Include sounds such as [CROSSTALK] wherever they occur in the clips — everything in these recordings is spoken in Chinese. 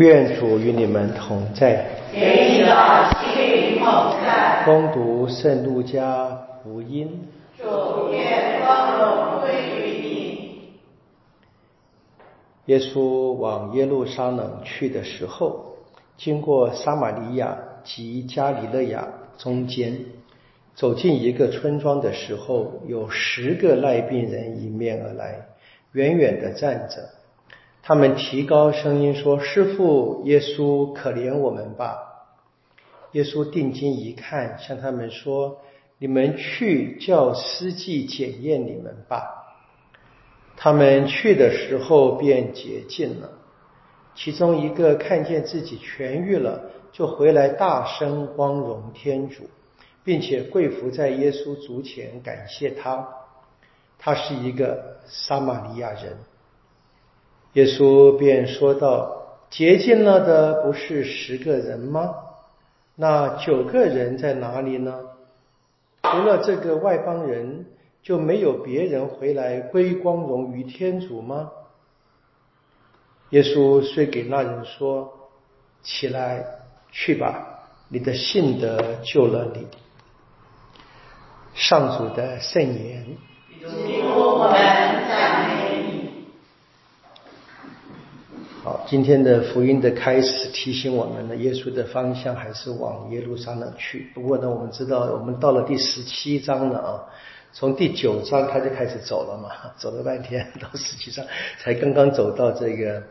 愿主与你们同在。给你的心灵同在。恭读圣路加福音。主愿光荣归于你。耶稣往耶路撒冷去的时候，经过撒玛利亚及加里勒亚中间，走进一个村庄的时候，有十个赖病人迎面而来，远远的站着。他们提高声音说：“师傅，耶稣，可怜我们吧！”耶稣定睛一看，向他们说：“你们去叫司祭检验你们吧。”他们去的时候便洁净了。其中一个看见自己痊愈了，就回来大声光荣天主，并且跪伏在耶稣足前感谢他。他是一个撒玛利亚人。耶稣便说道：“洁净了的不是十个人吗？那九个人在哪里呢？除了这个外邦人，就没有别人回来归光荣于天主吗？”耶稣遂给那人说：“起来，去吧，你的信德救了你。”上主的圣言。好，今天的福音的开始提醒我们呢，耶稣的方向还是往耶路撒冷去。不过呢，我们知道，我们到了第十七章了啊，从第九章他就开始走了嘛，走了半天，到十七章才刚刚走到这个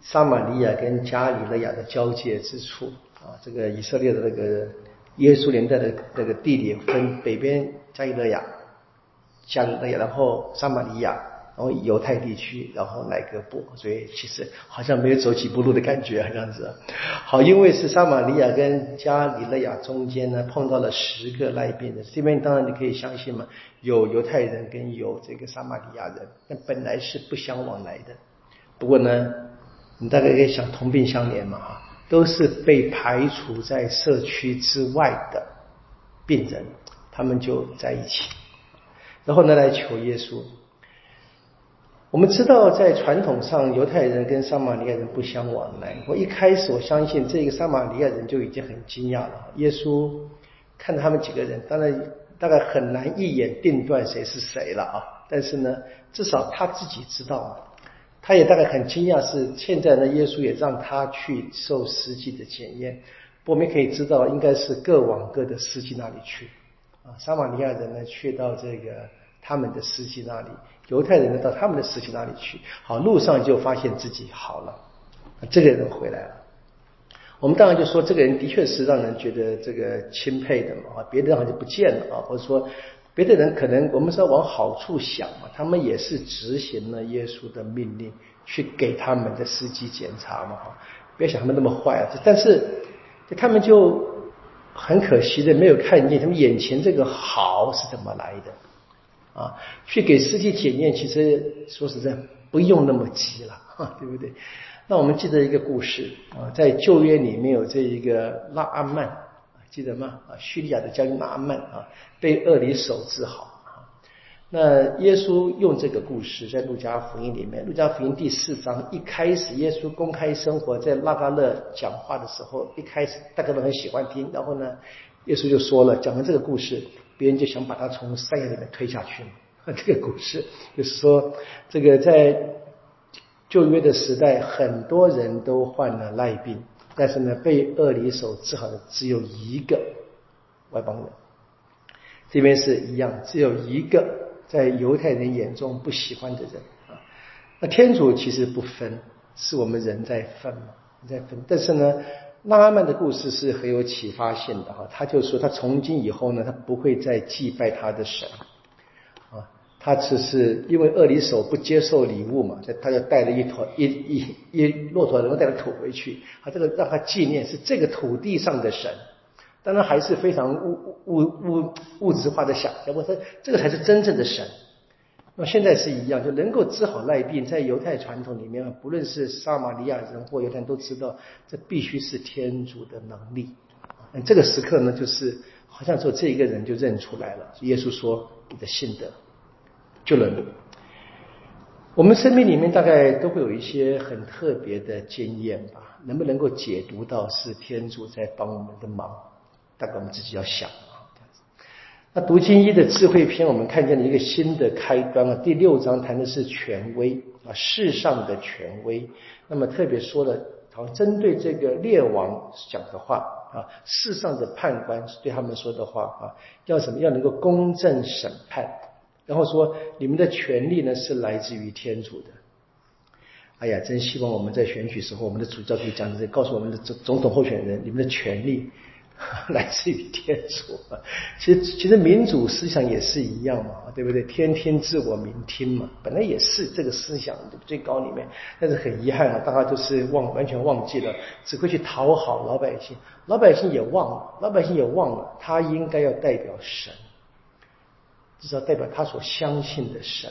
撒玛利亚跟加里勒亚的交界之处啊。这个以色列的那个耶稣年代的那个地理分北边加里勒亚，加里勒亚，然后撒玛利亚。然后犹太地区，然后乃哥布，所以其实好像没有走几步路的感觉，这样子。好，因为是撒玛利亚跟加里勒亚中间呢，碰到了十个赖病人。这边当然你可以相信嘛，有犹太人跟有这个撒玛利亚人，那本来是不相往来的。不过呢，你大概可以想同病相怜嘛，哈，都是被排除在社区之外的病人，他们就在一起，然后呢来求耶稣。我们知道，在传统上，犹太人跟撒玛利亚人不相往来。我一开始我相信，这个撒玛利亚人就已经很惊讶了。耶稣看他们几个人，当然大概很难一眼定断谁是谁了啊。但是呢，至少他自己知道，他也大概很惊讶，是现在呢，耶稣也让他去受实际的检验。我们可以知道，应该是各往各的司机那里去啊。撒玛利亚人呢，去到这个他们的司机那里。犹太人呢，到他们的司机那里去，好，路上就发现自己好了，这个人回来了。我们当然就说，这个人的确是让人觉得这个钦佩的嘛，啊，别的人好像不见了啊，或者说别的人可能我们是要往好处想嘛，他们也是执行了耶稣的命令，去给他们的司机检查嘛，哈，别想他们那么坏啊，但是他们就很可惜的没有看见他们眼前这个好是怎么来的。啊，去给司机检验，其实说实在不用那么急了，哈，对不对？那我们记得一个故事啊，在旧约里面有这一个拉阿曼，记得吗？啊，叙利亚的将军拉阿曼啊，被恶里手治好。那耶稣用这个故事在路加福音里面，路加福音第四章一开始，耶稣公开生活在拉加勒讲话的时候，一开始大家都很喜欢听，然后呢，耶稣就说了，讲完这个故事。别人就想把他从山崖里面推下去嘛。[LAUGHS] 这个故事就是说，这个在旧约的时代，很多人都患了赖病，但是呢，被恶里手治好的只有一个外邦人。这边是一样，只有一个在犹太人眼中不喜欢的人啊。那天主其实不分，是我们人在分嘛，在分。但是呢。拉曼的故事是很有启发性的哈，他就说他从今以后呢，他不会再祭拜他的神啊，他只是因为厄里手不接受礼物嘛，他就带了一坨一一一骆驼，然后带了土回去，他这个让他纪念是这个土地上的神，当然还是非常物物物物质化的想象，我说这个才是真正的神。那现在是一样，就能够治好赖病，在犹太传统里面，不论是撒玛利亚人或犹太人都知道，这必须是天主的能力。这个时刻呢，就是好像说这一个人就认出来了，耶稣说：“你的信德救了你。”我们生命里面大概都会有一些很特别的经验吧，能不能够解读到是天主在帮我们的忙，大概我们自己要想。那读经一的智慧篇，我们看见了一个新的开端啊。第六章谈的是权威啊，世上的权威。那么特别说了，好针对这个列王讲的话啊，世上的判官对他们说的话啊，要什么？要能够公正审判。然后说，你们的权利呢是来自于天主的。哎呀，真希望我们在选举时候，我们的主教可以讲这些，告诉我们的总总统候选人，你们的权利 [LAUGHS] 来自于天主。其实，其实民主思想也是一样嘛，对不对？天天自我民听嘛，本来也是这个思想最高里面。但是很遗憾啊，大家都是忘完全忘记了，只会去讨好老百姓，老百姓也忘了，老百姓也忘了，他应该要代表神。至少代表他所相信的神，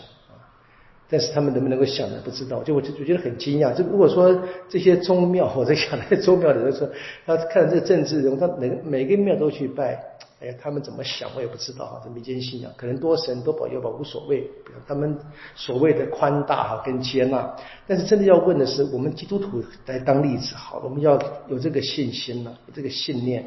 但是他们能不能够想的不知道，就我就我觉得很惊讶。就如果说这些宗庙，我在想那些宗庙的人说，他看这个政治人物，他每每个庙都去拜，哎呀，他们怎么想我也不知道啊。这民间信仰可能多神多保佑吧，无所谓。他们所谓的宽大哈跟接纳，但是真的要问的是，我们基督徒来当例子好，我们要有这个信心了，这个信念，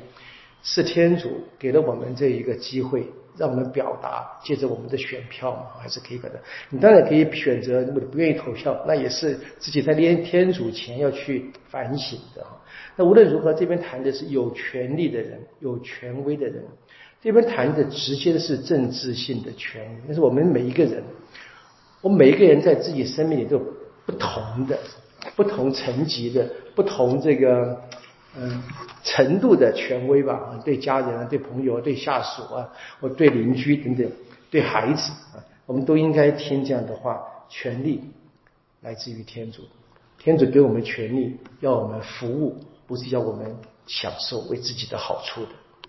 是天主给了我们这一个机会。让我们表达，借着我们的选票嘛，还是可以的。你当然可以选择，如果你不愿意投票，那也是自己在连天主前要去反省的。那无论如何，这边谈的是有权利的人，有权威的人。这边谈的直接是政治性的权威，那是我们每一个人，我们每一个人在自己生命里都有不同的、不同层级的、不同这个。嗯，程度的权威吧，对家人啊，对朋友啊、对下属啊，或对邻居等等，对孩子啊，我们都应该听这样的话。权利来自于天主，天主给我们权利，要我们服务，不是要我们享受为自己的好处的。